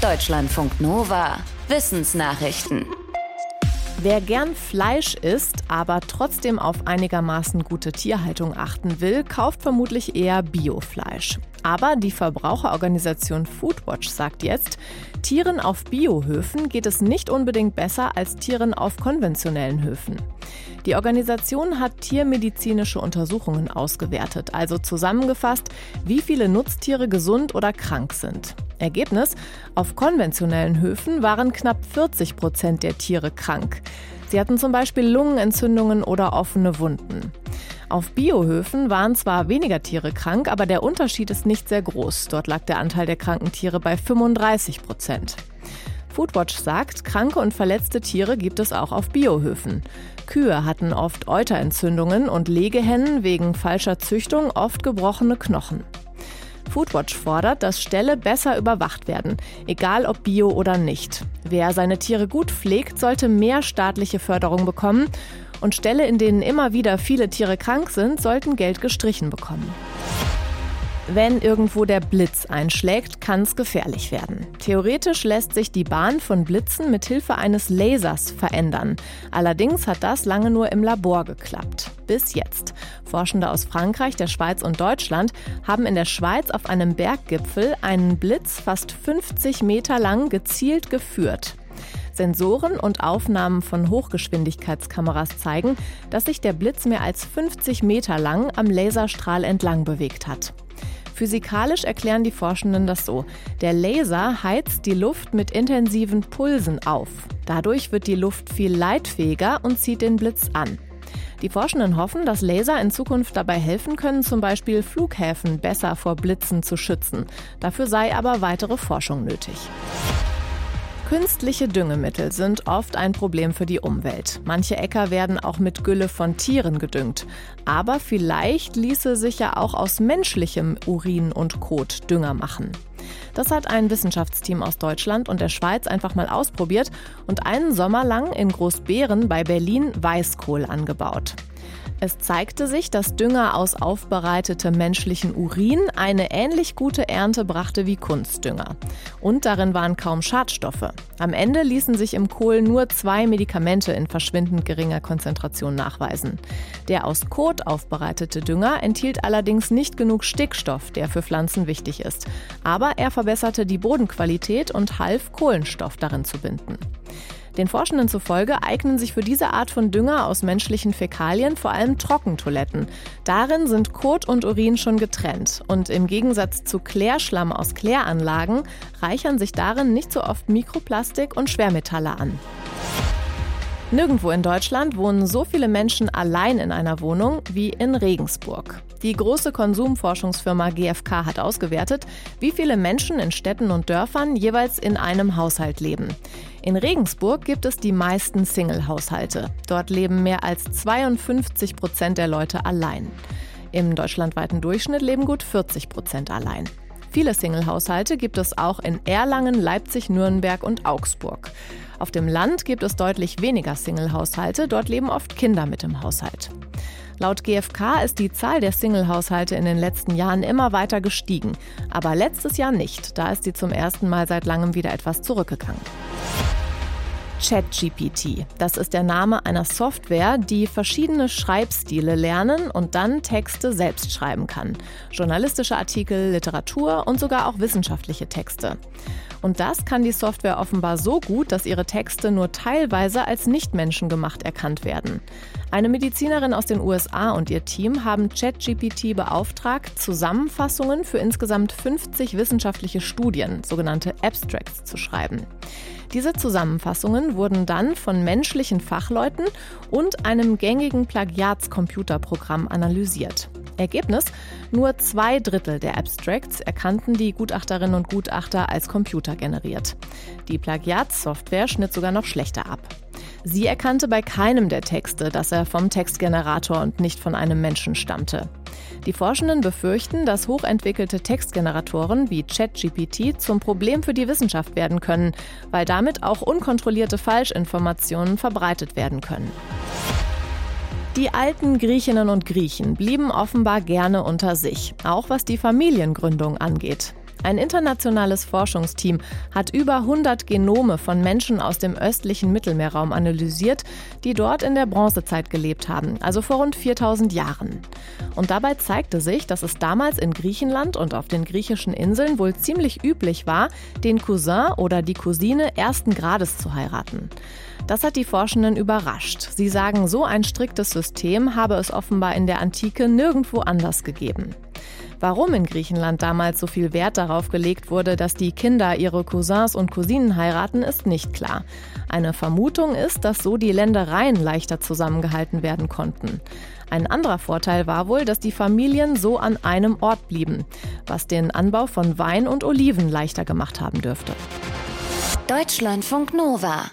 Deutschlandfunk Nova. Wissensnachrichten. Wer gern Fleisch isst, aber trotzdem auf einigermaßen gute Tierhaltung achten will, kauft vermutlich eher Biofleisch. Aber die Verbraucherorganisation Foodwatch sagt jetzt, Tieren auf Biohöfen geht es nicht unbedingt besser als Tieren auf konventionellen Höfen. Die Organisation hat tiermedizinische Untersuchungen ausgewertet, also zusammengefasst, wie viele Nutztiere gesund oder krank sind. Ergebnis, auf konventionellen Höfen waren knapp 40 Prozent der Tiere krank. Sie hatten zum Beispiel Lungenentzündungen oder offene Wunden. Auf Biohöfen waren zwar weniger Tiere krank, aber der Unterschied ist nicht sehr groß. Dort lag der Anteil der kranken Tiere bei 35 Prozent. Foodwatch sagt, kranke und verletzte Tiere gibt es auch auf Biohöfen. Kühe hatten oft Euterentzündungen und Legehennen wegen falscher Züchtung oft gebrochene Knochen. Foodwatch fordert, dass Ställe besser überwacht werden, egal ob bio oder nicht. Wer seine Tiere gut pflegt, sollte mehr staatliche Förderung bekommen und Ställe, in denen immer wieder viele Tiere krank sind, sollten Geld gestrichen bekommen. Wenn irgendwo der Blitz einschlägt, kann es gefährlich werden. Theoretisch lässt sich die Bahn von Blitzen mit Hilfe eines Lasers verändern. Allerdings hat das lange nur im Labor geklappt. Bis jetzt. Forschende aus Frankreich, der Schweiz und Deutschland haben in der Schweiz auf einem Berggipfel einen Blitz fast 50 Meter lang gezielt geführt. Sensoren und Aufnahmen von Hochgeschwindigkeitskameras zeigen, dass sich der Blitz mehr als 50 Meter lang am Laserstrahl entlang bewegt hat. Physikalisch erklären die Forschenden das so. Der Laser heizt die Luft mit intensiven Pulsen auf. Dadurch wird die Luft viel leitfähiger und zieht den Blitz an. Die Forschenden hoffen, dass Laser in Zukunft dabei helfen können, zum Beispiel Flughäfen besser vor Blitzen zu schützen. Dafür sei aber weitere Forschung nötig. Künstliche Düngemittel sind oft ein Problem für die Umwelt. Manche Äcker werden auch mit Gülle von Tieren gedüngt. Aber vielleicht ließe sich ja auch aus menschlichem Urin und Kot Dünger machen. Das hat ein Wissenschaftsteam aus Deutschland und der Schweiz einfach mal ausprobiert und einen Sommer lang in Großbeeren bei Berlin Weißkohl angebaut. Es zeigte sich, dass Dünger aus aufbereitetem menschlichen Urin eine ähnlich gute Ernte brachte wie Kunstdünger. Und darin waren kaum Schadstoffe. Am Ende ließen sich im Kohl nur zwei Medikamente in verschwindend geringer Konzentration nachweisen. Der aus Kot aufbereitete Dünger enthielt allerdings nicht genug Stickstoff, der für Pflanzen wichtig ist. Aber er verbesserte die Bodenqualität und half, Kohlenstoff darin zu binden. Den Forschenden zufolge eignen sich für diese Art von Dünger aus menschlichen Fäkalien vor allem Trockentoiletten. Darin sind Kot und Urin schon getrennt und im Gegensatz zu Klärschlamm aus Kläranlagen reichern sich darin nicht so oft Mikroplastik und Schwermetalle an. Nirgendwo in Deutschland wohnen so viele Menschen allein in einer Wohnung wie in Regensburg. Die große Konsumforschungsfirma GfK hat ausgewertet, wie viele Menschen in Städten und Dörfern jeweils in einem Haushalt leben. In Regensburg gibt es die meisten Single-Haushalte. Dort leben mehr als 52 Prozent der Leute allein. Im deutschlandweiten Durchschnitt leben gut 40 Prozent allein. Viele Single-Haushalte gibt es auch in Erlangen, Leipzig, Nürnberg und Augsburg. Auf dem Land gibt es deutlich weniger Single-Haushalte, dort leben oft Kinder mit im Haushalt. Laut GfK ist die Zahl der Single-Haushalte in den letzten Jahren immer weiter gestiegen, aber letztes Jahr nicht, da ist sie zum ersten Mal seit langem wieder etwas zurückgegangen. ChatGPT. Das ist der Name einer Software, die verschiedene Schreibstile lernen und dann Texte selbst schreiben kann. Journalistische Artikel, Literatur und sogar auch wissenschaftliche Texte. Und das kann die Software offenbar so gut, dass ihre Texte nur teilweise als nicht menschengemacht erkannt werden. Eine Medizinerin aus den USA und ihr Team haben ChatGPT beauftragt, Zusammenfassungen für insgesamt 50 wissenschaftliche Studien, sogenannte Abstracts, zu schreiben. Diese Zusammenfassungen wurden dann von menschlichen Fachleuten und einem gängigen Plagiatscomputerprogramm analysiert. Ergebnis? Nur zwei Drittel der Abstracts erkannten die Gutachterinnen und Gutachter als computergeneriert. Die Plagiatssoftware schnitt sogar noch schlechter ab. Sie erkannte bei keinem der Texte, dass er vom Textgenerator und nicht von einem Menschen stammte. Die Forschenden befürchten, dass hochentwickelte Textgeneratoren wie ChatGPT zum Problem für die Wissenschaft werden können, weil damit auch unkontrollierte Falschinformationen verbreitet werden können. Die alten Griechinnen und Griechen blieben offenbar gerne unter sich, auch was die Familiengründung angeht. Ein internationales Forschungsteam hat über 100 Genome von Menschen aus dem östlichen Mittelmeerraum analysiert, die dort in der Bronzezeit gelebt haben, also vor rund 4000 Jahren. Und dabei zeigte sich, dass es damals in Griechenland und auf den griechischen Inseln wohl ziemlich üblich war, den Cousin oder die Cousine ersten Grades zu heiraten. Das hat die Forschenden überrascht. Sie sagen, so ein striktes System habe es offenbar in der Antike nirgendwo anders gegeben. Warum in Griechenland damals so viel Wert darauf gelegt wurde, dass die Kinder ihre Cousins und Cousinen heiraten, ist nicht klar. Eine Vermutung ist, dass so die Ländereien leichter zusammengehalten werden konnten. Ein anderer Vorteil war wohl, dass die Familien so an einem Ort blieben, was den Anbau von Wein und Oliven leichter gemacht haben dürfte. Deutschlandfunk Nova